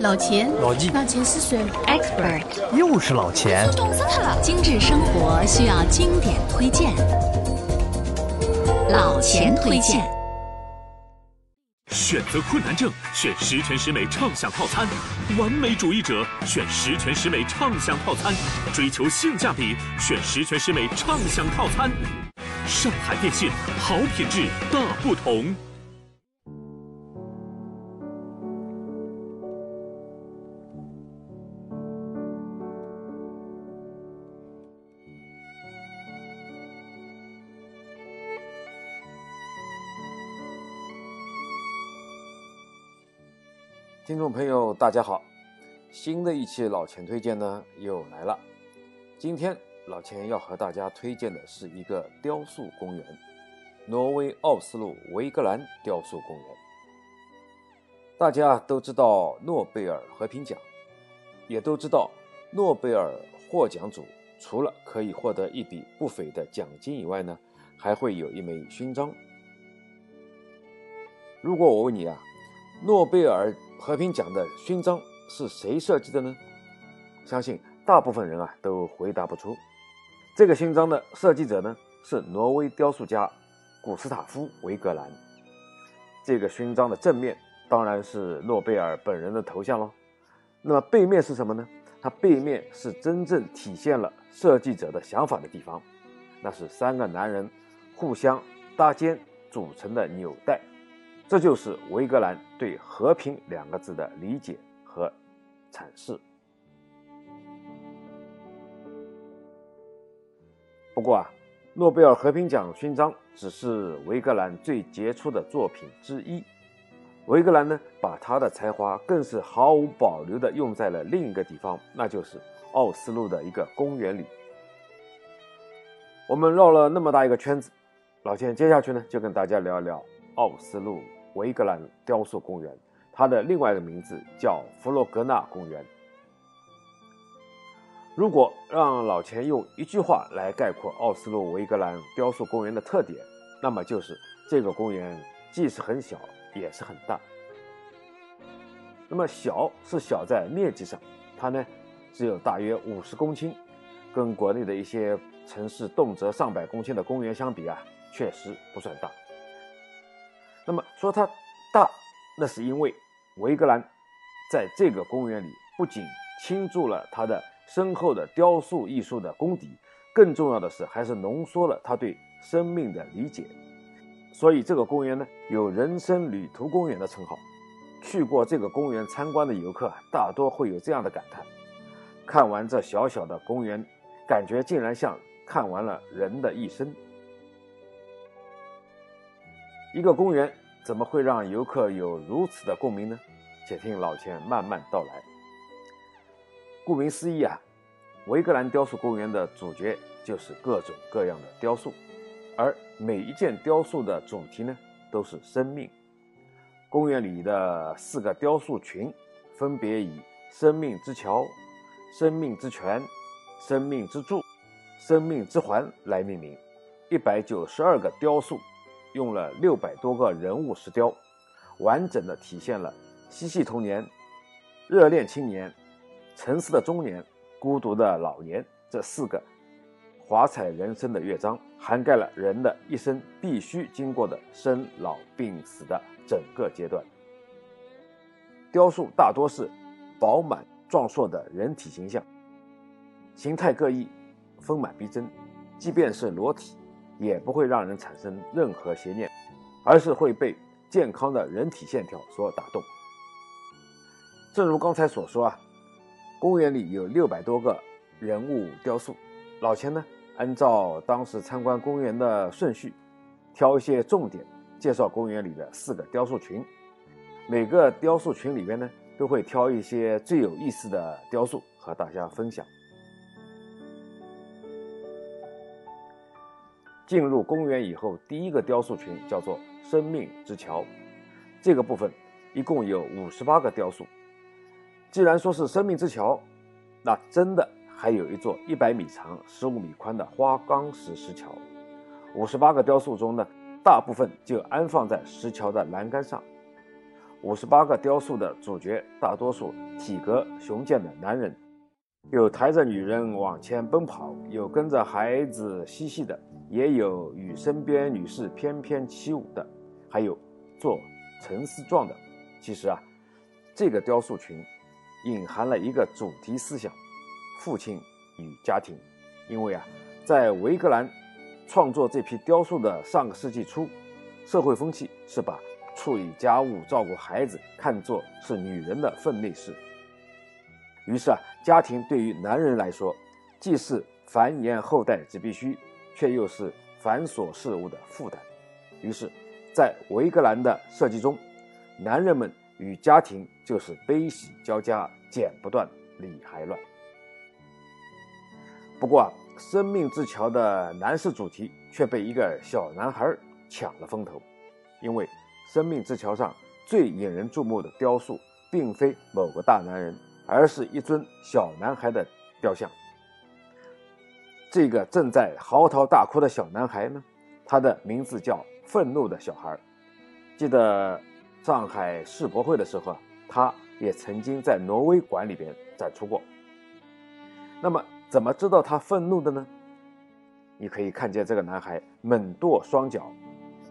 老钱，老纪，老钱是谁？Expert，又是老钱。懂死他了！精致生活需要经典推荐，老钱推荐。选择困难症，选十全十美畅享套餐；完美主义者选十全十美畅享套餐；追求性价比，选十全十美畅享套餐。上海电信，好品质大不同。听众朋友，大家好！新的一期老钱推荐呢又来了。今天老钱要和大家推荐的是一个雕塑公园——挪威奥斯陆维格兰雕塑公园。大家都知道诺贝尔和平奖，也都知道诺贝尔获奖组除了可以获得一笔不菲的奖金以外呢，还会有一枚勋章。如果我问你啊，诺贝尔和平奖的勋章是谁设计的呢？相信大部分人啊都回答不出。这个勋章的设计者呢是挪威雕塑家古斯塔夫·维格兰。这个勋章的正面当然是诺贝尔本人的头像喽。那么背面是什么呢？它背面是真正体现了设计者的想法的地方，那是三个男人互相搭肩组成的纽带。这就是维格兰对“和平”两个字的理解和阐释。不过啊，诺贝尔和平奖勋章只是维格兰最杰出的作品之一。维格兰呢，把他的才华更是毫无保留地用在了另一个地方，那就是奥斯陆的一个公园里。我们绕了那么大一个圈子，老钱接下去呢，就跟大家聊一聊奥斯陆。维格兰雕塑公园，它的另外一个名字叫弗洛格纳公园。如果让老钱用一句话来概括奥斯陆维格兰雕塑公园的特点，那么就是这个公园既是很小，也是很大。那么小是小在面积上，它呢只有大约五十公顷，跟国内的一些城市动辄上百公顷的公园相比啊，确实不算大。那么说它大，那是因为维格兰在这个公园里不仅倾注了他的深厚的雕塑艺术的功底，更重要的是还是浓缩了他对生命的理解。所以这个公园呢有“人生旅途公园”的称号。去过这个公园参观的游客大多会有这样的感叹：看完这小小的公园，感觉竟然像看完了人的一生。一个公园怎么会让游客有如此的共鸣呢？且听老钱慢慢道来。顾名思义啊，维格兰雕塑公园的主角就是各种各样的雕塑，而每一件雕塑的主题呢，都是生命。公园里的四个雕塑群分别以“生命之桥”“生命之泉”“生命之柱”“生命之环”来命名，一百九十二个雕塑。用了六百多个人物石雕，完整的体现了嬉戏童年、热恋青年、沉思的中年、孤独的老年这四个华彩人生的乐章，涵盖了人的一生必须经过的生老病死的整个阶段。雕塑大多是饱满壮硕的人体形象，形态各异，丰满逼真，即便是裸体。也不会让人产生任何邪念，而是会被健康的人体线条所打动。正如刚才所说啊，公园里有六百多个人物雕塑。老钱呢，按照当时参观公园的顺序，挑一些重点介绍公园里的四个雕塑群。每个雕塑群里边呢，都会挑一些最有意思的雕塑和大家分享。进入公园以后，第一个雕塑群叫做“生命之桥”。这个部分一共有五十八个雕塑。既然说是“生命之桥”，那真的还有一座一百米长、十五米宽的花岗石石桥。五十八个雕塑中呢，大部分就安放在石桥的栏杆上。五十八个雕塑的主角大多数体格雄健的男人，有抬着女人往前奔跑，有跟着孩子嬉戏的，也有与身边女士翩翩起舞的，还有做沉思状的。其实啊，这个雕塑群隐含了一个主题思想：父亲与家庭。因为啊，在维格兰创作这批雕塑的上个世纪初，社会风气是把处理家务、照顾孩子看作是女人的分内事。于是啊，家庭对于男人来说，既是繁衍后代之必须，却又是繁琐事务的负担。于是，在维格兰的设计中，男人们与家庭就是悲喜交加，剪不断，理还乱。不过啊，生命之桥的男士主题却被一个小男孩抢了风头，因为生命之桥上最引人注目的雕塑，并非某个大男人，而是一尊小男孩的雕像。这个正在嚎啕大哭的小男孩呢，他的名字叫愤怒的小孩。记得上海世博会的时候啊，他也曾经在挪威馆里边展出过。那么。怎么知道他愤怒的呢？你可以看见这个男孩猛跺双脚，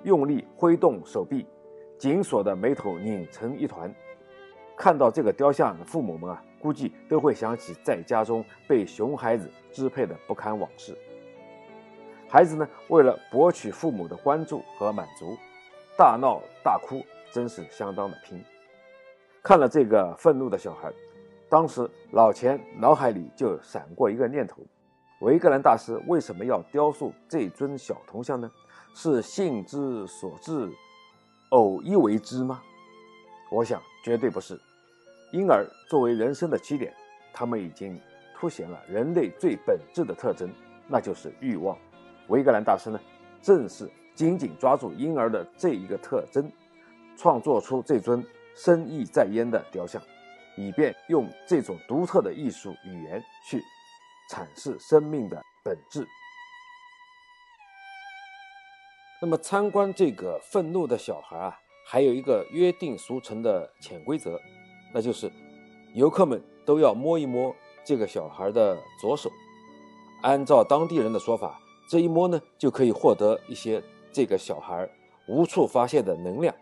用力挥动手臂，紧锁的眉头拧成一团。看到这个雕像的，父母们啊，估计都会想起在家中被熊孩子支配的不堪往事。孩子呢，为了博取父母的关注和满足，大闹大哭，真是相当的拼。看了这个愤怒的小孩。当时老钱脑海里就闪过一个念头：维格兰大师为什么要雕塑这尊小铜像呢？是兴之所至，偶一为之吗？我想绝对不是。因而作为人生的起点，他们已经凸显了人类最本质的特征，那就是欲望。维格兰大师呢，正是紧紧抓住婴儿的这一个特征，创作出这尊深意在焉的雕像。以便用这种独特的艺术语言去阐释生命的本质。那么，参观这个愤怒的小孩啊，还有一个约定俗成的潜规则，那就是游客们都要摸一摸这个小孩的左手。按照当地人的说法，这一摸呢，就可以获得一些这个小孩无处发泄的能量，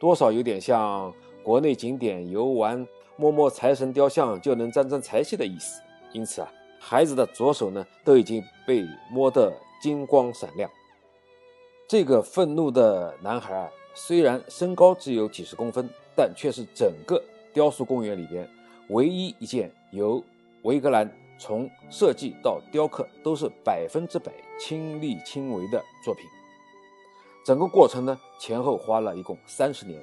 多少有点像国内景点游玩。摸摸财神雕像就能沾沾财气的意思，因此啊，孩子的左手呢都已经被摸得金光闪亮。这个愤怒的男孩啊，虽然身高只有几十公分，但却是整个雕塑公园里边唯一一件由维格兰从设计到雕刻都是百分之百亲力亲为的作品。整个过程呢，前后花了一共三十年，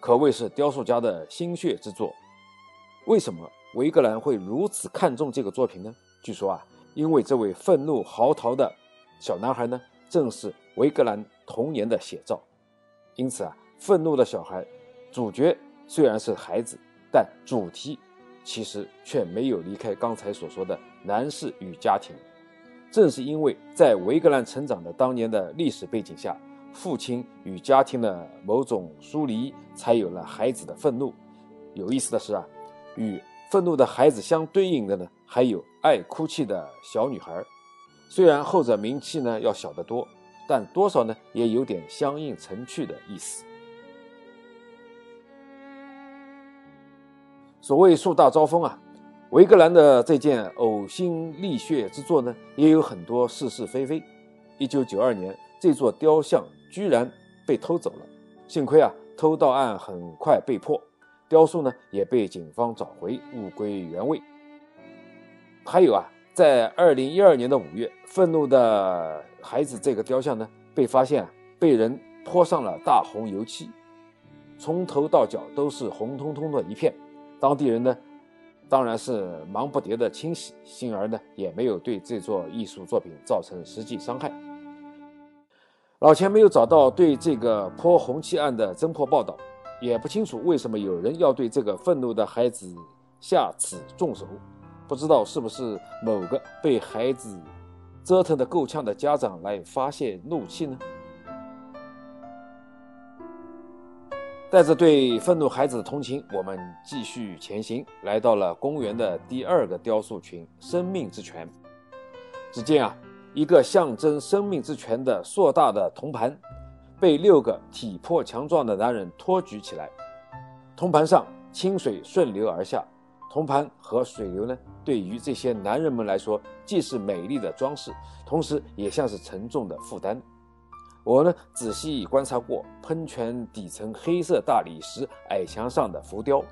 可谓是雕塑家的心血之作。为什么维格兰会如此看重这个作品呢？据说啊，因为这位愤怒嚎啕的小男孩呢，正是维格兰童年的写照。因此啊，愤怒的小孩主角虽然是孩子，但主题其实却没有离开刚才所说的男士与家庭。正是因为在维格兰成长的当年的历史背景下，父亲与家庭的某种疏离，才有了孩子的愤怒。有意思的是啊。与愤怒的孩子相对应的呢，还有爱哭泣的小女孩。虽然后者名气呢要小得多，但多少呢也有点相映成趣的意思。所谓树大招风啊，维格兰的这件呕心沥血之作呢，也有很多是是非非。一九九二年，这座雕像居然被偷走了，幸亏啊，偷盗案很快被破。雕塑呢也被警方找回，物归原位。还有啊，在二零一二年的五月，愤怒的孩子这个雕像呢被发现被人泼上了大红油漆，从头到脚都是红彤彤的一片。当地人呢当然是忙不迭的清洗，幸而呢也没有对这座艺术作品造成实际伤害。老钱没有找到对这个泼红漆案的侦破报道。也不清楚为什么有人要对这个愤怒的孩子下此重手，不知道是不是某个被孩子折腾得够呛的家长来发泄怒气呢？带着对愤怒孩子的同情，我们继续前行，来到了公园的第二个雕塑群——生命之泉。只见啊，一个象征生命之泉的硕大的铜盘，被六个体魄强壮的男人托举起来。铜盘上清水顺流而下，铜盘和水流呢，对于这些男人们来说，既是美丽的装饰，同时也像是沉重的负担。我呢，仔细观察过喷泉底层黑色大理石矮墙上的浮雕，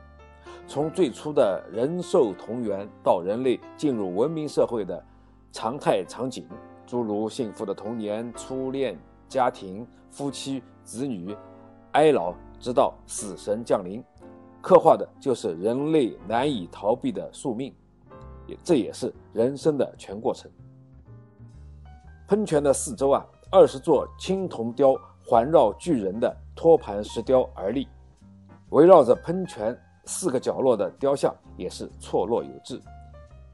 从最初的人兽同源，到人类进入文明社会的常态场景，诸如幸福的童年、初恋、家庭、夫妻、子女、哀老，直到死神降临，刻画的就是人类难以逃避的宿命，也这也是人生的全过程。喷泉的四周啊。二十座青铜雕环绕巨人的托盘石雕而立，围绕着喷泉四个角落的雕像也是错落有致。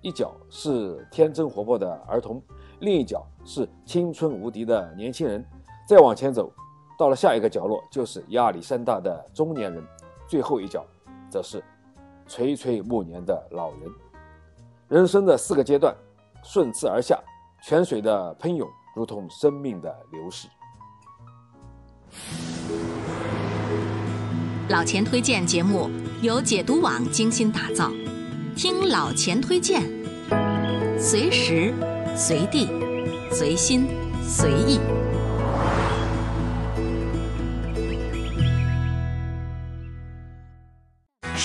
一角是天真活泼的儿童，另一角是青春无敌的年轻人。再往前走，到了下一个角落就是亚历山大的中年人，最后一角则是垂垂暮年的老人。人生的四个阶段顺次而下，泉水的喷涌。如同生命的流逝。老钱推荐节目由解读网精心打造，听老钱推荐，随时随地随心随意。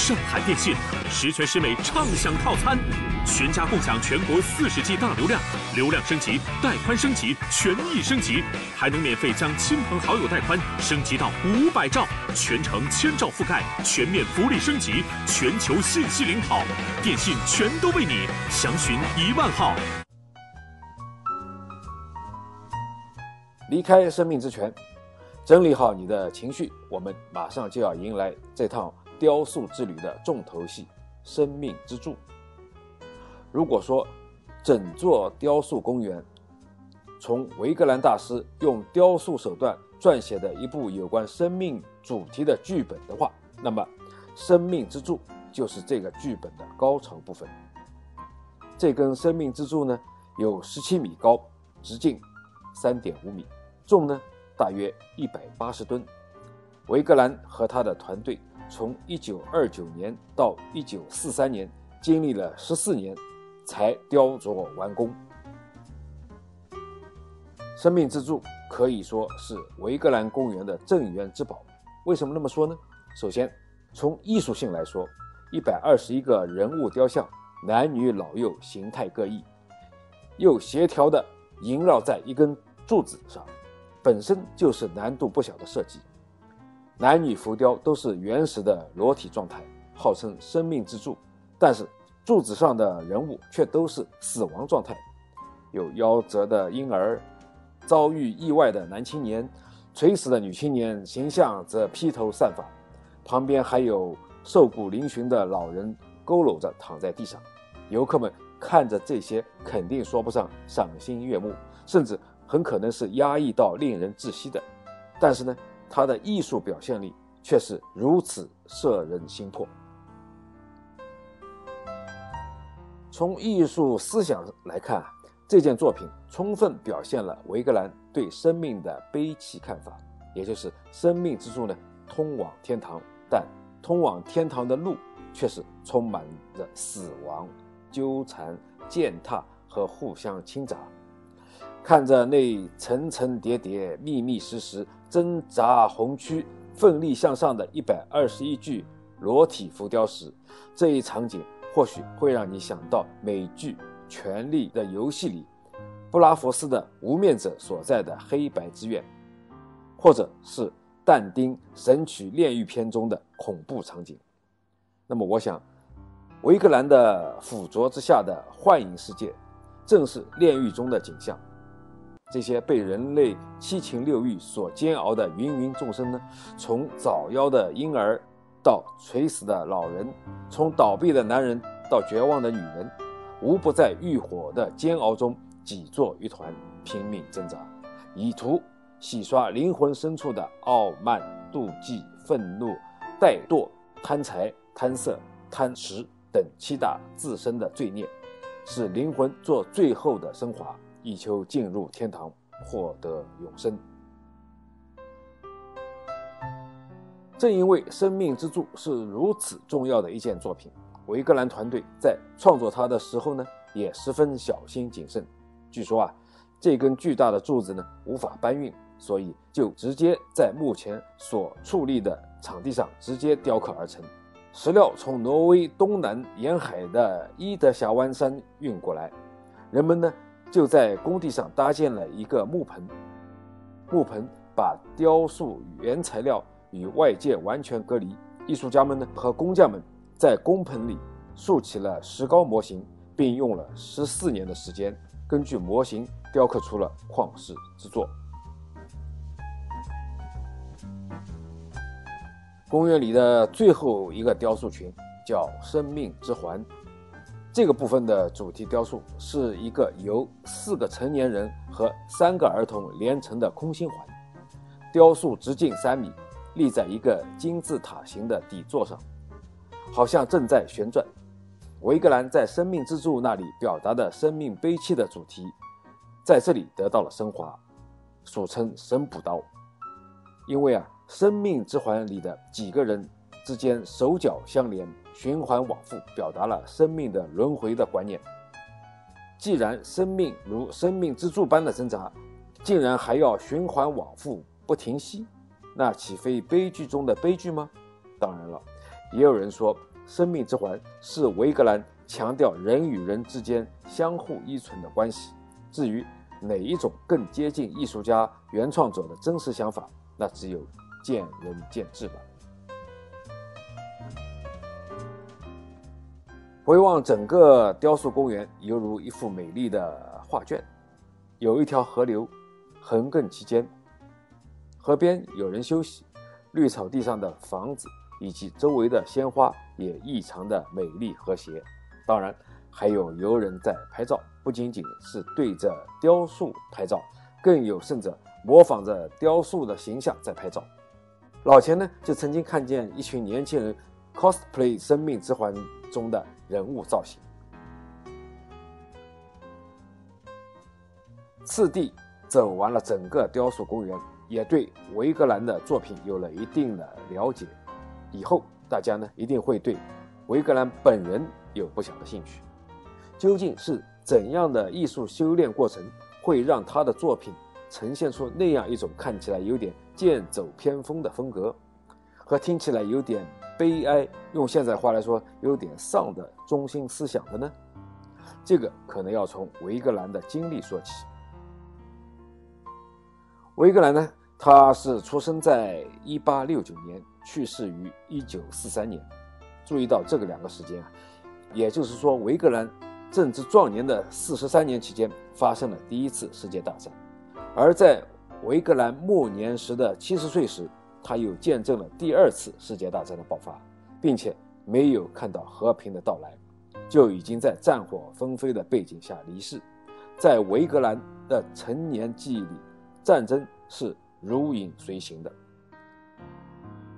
上海电信十全十美畅享套餐，全家共享全国四十 G 大流量，流量升级、带宽升级、权益升级，还能免费将亲朋好友带宽升级到五百兆，全程千兆覆盖，全面福利升级，全球信息领跑，电信全都为你，详询一万号。离开生命之泉，整理好你的情绪，我们马上就要迎来这趟。雕塑之旅的重头戏——生命之柱。如果说整座雕塑公园从维格兰大师用雕塑手段撰写的一部有关生命主题的剧本的话，那么生命之柱就是这个剧本的高潮部分。这根生命之柱呢，有十七米高，直径三点五米，重呢大约一百八十吨。维格兰和他的团队。从一九二九年到一九四三年，经历了十四年，才雕琢完工。生命之柱可以说是维格兰公园的镇园之宝。为什么那么说呢？首先，从艺术性来说，一百二十一个人物雕像，男女老幼，形态各异，又协调的萦绕在一根柱子上，本身就是难度不小的设计。男女浮雕都是原始的裸体状态，号称生命之柱，但是柱子上的人物却都是死亡状态，有夭折的婴儿，遭遇意外的男青年，垂死的女青年，形象则披头散发，旁边还有瘦骨嶙峋的老人佝偻着躺在地上。游客们看着这些，肯定说不上赏心悦目，甚至很可能是压抑到令人窒息的。但是呢？他的艺术表现力却是如此摄人心魄。从艺术思想来看，这件作品充分表现了维格兰对生命的悲戚看法，也就是生命之柱呢，通往天堂，但通往天堂的路却是充满着死亡、纠缠、践踏和互相倾轧。看着那层层叠叠、密密实实、挣扎红躯、奋力向上的一百二十一具裸体浮雕时，这一场景或许会让你想到美剧《权力的游戏》里布拉佛斯的无面者所在的黑白之院，或者是但丁《神曲炼狱篇》中的恐怖场景。那么，我想，维格兰的腐浊之下的幻影世界，正是炼狱中的景象。这些被人类七情六欲所煎熬的芸芸众生呢，从早夭的婴儿到垂死的老人，从倒闭的男人到绝望的女人，无不在欲火的煎熬中挤作一团，拼命挣扎，以图洗刷灵魂深处的傲慢、妒忌、愤怒、怠惰、贪财、贪色、贪食等七大自身的罪孽，使灵魂做最后的升华，以求进入天堂，获得永生。正因为《生命之柱》是如此重要的一件作品，维格兰团队在创作它的时候呢，也十分小心谨慎。据说啊，这根巨大的柱子呢无法搬运，所以就直接在目前所矗立的场地上直接雕刻而成。石料从挪威东南沿海的伊德峡湾山运过来，人们呢就在工地上搭建了一个木棚，木棚把雕塑原材料。与外界完全隔离。艺术家们呢和工匠们在工棚里竖起了石膏模型，并用了十四年的时间，根据模型雕刻出了旷世之作。公园里的最后一个雕塑群叫“生命之环”，这个部分的主题雕塑是一个由四个成年人和三个儿童连成的空心环，雕塑直径三米。立在一个金字塔形的底座上，好像正在旋转。维格兰在生命之柱那里表达的生命悲戚的主题，在这里得到了升华，俗称神补刀。因为啊，生命之环里的几个人之间手脚相连，循环往复，表达了生命的轮回的观念。既然生命如生命之柱般的挣扎，竟然还要循环往复不停息。那岂非悲剧中的悲剧吗？当然了，也有人说，生命之环是维格兰强调人与人之间相互依存的关系。至于哪一种更接近艺术家原创者的真实想法，那只有见仁见智了。回望整个雕塑公园，犹如一幅美丽的画卷，有一条河流横亘其间。河边有人休息，绿草地上的房子以及周围的鲜花也异常的美丽和谐。当然，还有游人在拍照，不仅仅是对着雕塑拍照，更有甚者模仿着雕塑的形象在拍照。老钱呢，就曾经看见一群年轻人 cosplay《生命之环》中的人物造型。次第走完了整个雕塑公园。也对维格兰的作品有了一定的了解，以后大家呢一定会对维格兰本人有不小的兴趣。究竟是怎样的艺术修炼过程，会让他的作品呈现出那样一种看起来有点剑走偏锋的风格，和听起来有点悲哀，用现在话来说有点丧的中心思想的呢？这个可能要从维格兰的经历说起。维格兰呢？他是出生在一八六九年，去世于一九四三年。注意到这个两个时间啊，也就是说，维格兰正值壮年的四十三年期间，发生了第一次世界大战；而在维格兰末年时的七十岁时，他又见证了第二次世界大战的爆发，并且没有看到和平的到来，就已经在战火纷飞的背景下离世。在维格兰的成年记忆里，战争是如影随形的。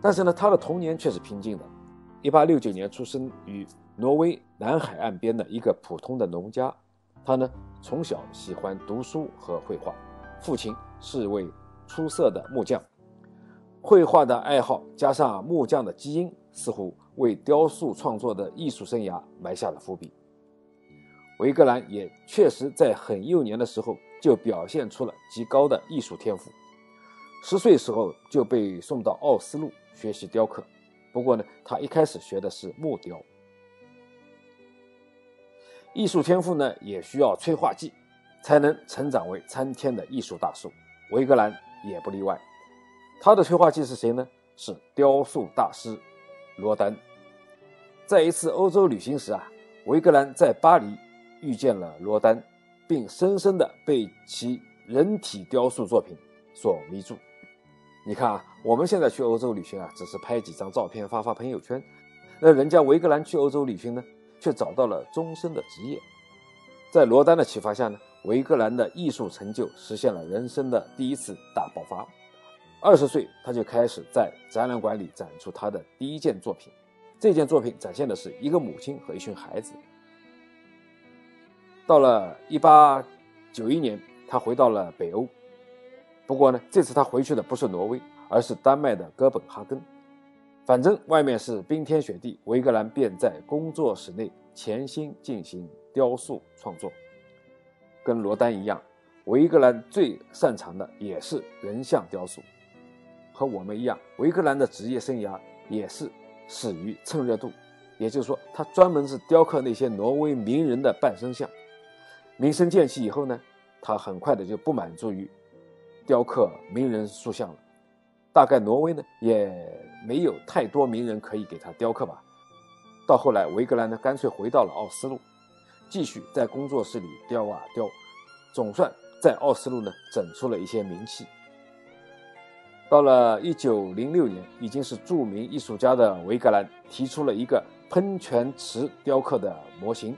但是呢，他的童年却是平静的。一八六九年出生于挪威南海岸边的一个普通的农家，他呢从小喜欢读书和绘画，父亲是位出色的木匠。绘画的爱好加上木匠的基因，似乎为雕塑创作的艺术生涯埋下了伏笔。维格兰也确实在很幼年的时候。就表现出了极高的艺术天赋。十岁时候就被送到奥斯陆学习雕刻，不过呢，他一开始学的是木雕。艺术天赋呢，也需要催化剂，才能成长为参天的艺术大树。维格兰也不例外。他的催化剂是谁呢？是雕塑大师罗丹。在一次欧洲旅行时啊，维格兰在巴黎遇见了罗丹。并深深地被其人体雕塑作品所迷住。你看啊，我们现在去欧洲旅行啊，只是拍几张照片发发朋友圈。那人家维格兰去欧洲旅行呢，却找到了终身的职业。在罗丹的启发下呢，维格兰的艺术成就实现了人生的第一次大爆发。二十岁他就开始在展览馆里展出他的第一件作品。这件作品展现的是一个母亲和一群孩子。到了一八九一年，他回到了北欧。不过呢，这次他回去的不是挪威，而是丹麦的哥本哈根。反正外面是冰天雪地，维格兰便在工作室内潜心进行雕塑创作。跟罗丹一样，维格兰最擅长的也是人像雕塑。和我们一样，维格兰的职业生涯也是始于蹭热度，也就是说，他专门是雕刻那些挪威名人的半身像。名声渐起以后呢，他很快的就不满足于雕刻名人塑像了。大概挪威呢也没有太多名人可以给他雕刻吧。到后来，维格兰呢干脆回到了奥斯陆，继续在工作室里雕啊雕，总算在奥斯陆呢整出了一些名气。到了一九零六年，已经是著名艺术家的维格兰提出了一个喷泉池雕刻的模型。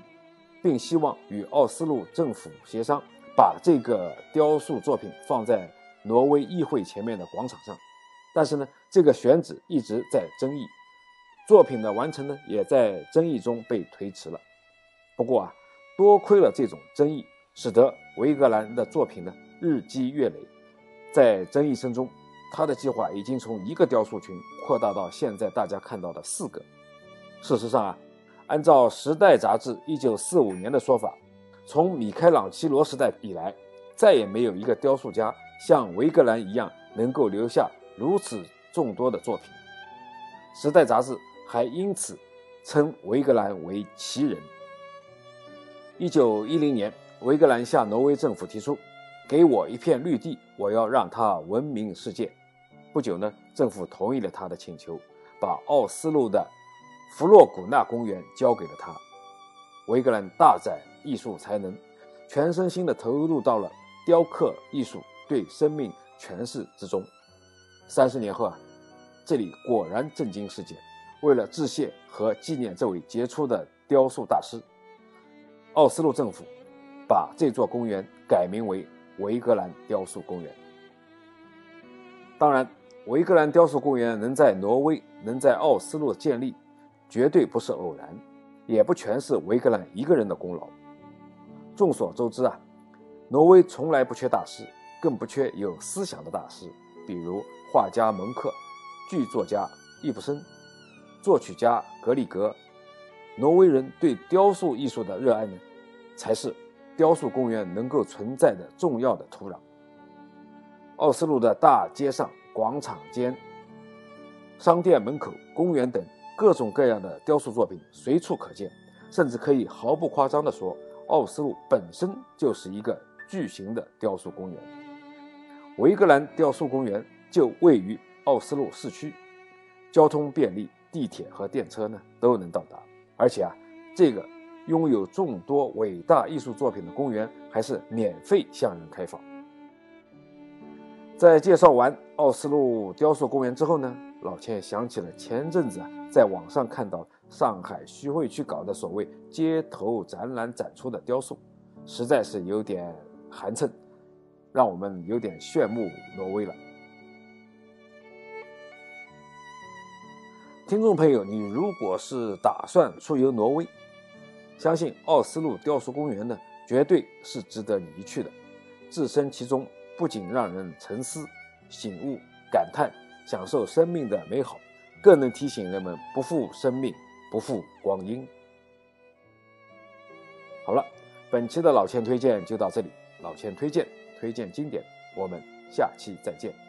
并希望与奥斯陆政府协商，把这个雕塑作品放在挪威议会前面的广场上。但是呢，这个选址一直在争议，作品的完成呢，也在争议中被推迟了。不过啊，多亏了这种争议，使得维格兰的作品呢日积月累，在争议声中，他的计划已经从一个雕塑群扩大到现在大家看到的四个。事实上啊。按照《时代》杂志1945年的说法，从米开朗基罗时代以来，再也没有一个雕塑家像维格兰一样能够留下如此众多的作品。《时代》杂志还因此称维格兰为奇人。1910年，维格兰向挪威政府提出：“给我一片绿地，我要让它闻名世界。”不久呢，政府同意了他的请求，把奥斯陆的。弗洛古纳公园交给了他。维格兰大展艺术才能，全身心地投入到了雕刻艺术对生命诠释之中。三十年后啊，这里果然震惊世界。为了致谢和纪念这位杰出的雕塑大师，奥斯陆政府把这座公园改名为维格兰雕塑公园。当然，维格兰雕塑公园能在挪威，能在奥斯陆建立。绝对不是偶然，也不全是维格兰一个人的功劳。众所周知啊，挪威从来不缺大师，更不缺有思想的大师，比如画家蒙克、剧作家易卜生、作曲家格里格。挪威人对雕塑艺术的热爱呢，才是雕塑公园能够存在的重要的土壤。奥斯陆的大街上、广场间、商店门口、公园等。各种各样的雕塑作品随处可见，甚至可以毫不夸张地说，奥斯陆本身就是一个巨型的雕塑公园。维格兰雕塑公园就位于奥斯陆市区，交通便利，地铁和电车呢都能到达。而且啊，这个拥有众多伟大艺术作品的公园还是免费向人开放。在介绍完奥斯陆雕塑公园之后呢？老千想起了前阵子啊，在网上看到上海徐汇区搞的所谓街头展览展出的雕塑，实在是有点寒碜，让我们有点炫目挪威了。听众朋友，你如果是打算出游挪威，相信奥斯陆雕塑公园呢，绝对是值得你一去的。置身其中，不仅让人沉思、醒悟、感叹。享受生命的美好，更能提醒人们不负生命，不负光阴。好了，本期的老千推荐就到这里。老千推荐，推荐经典，我们下期再见。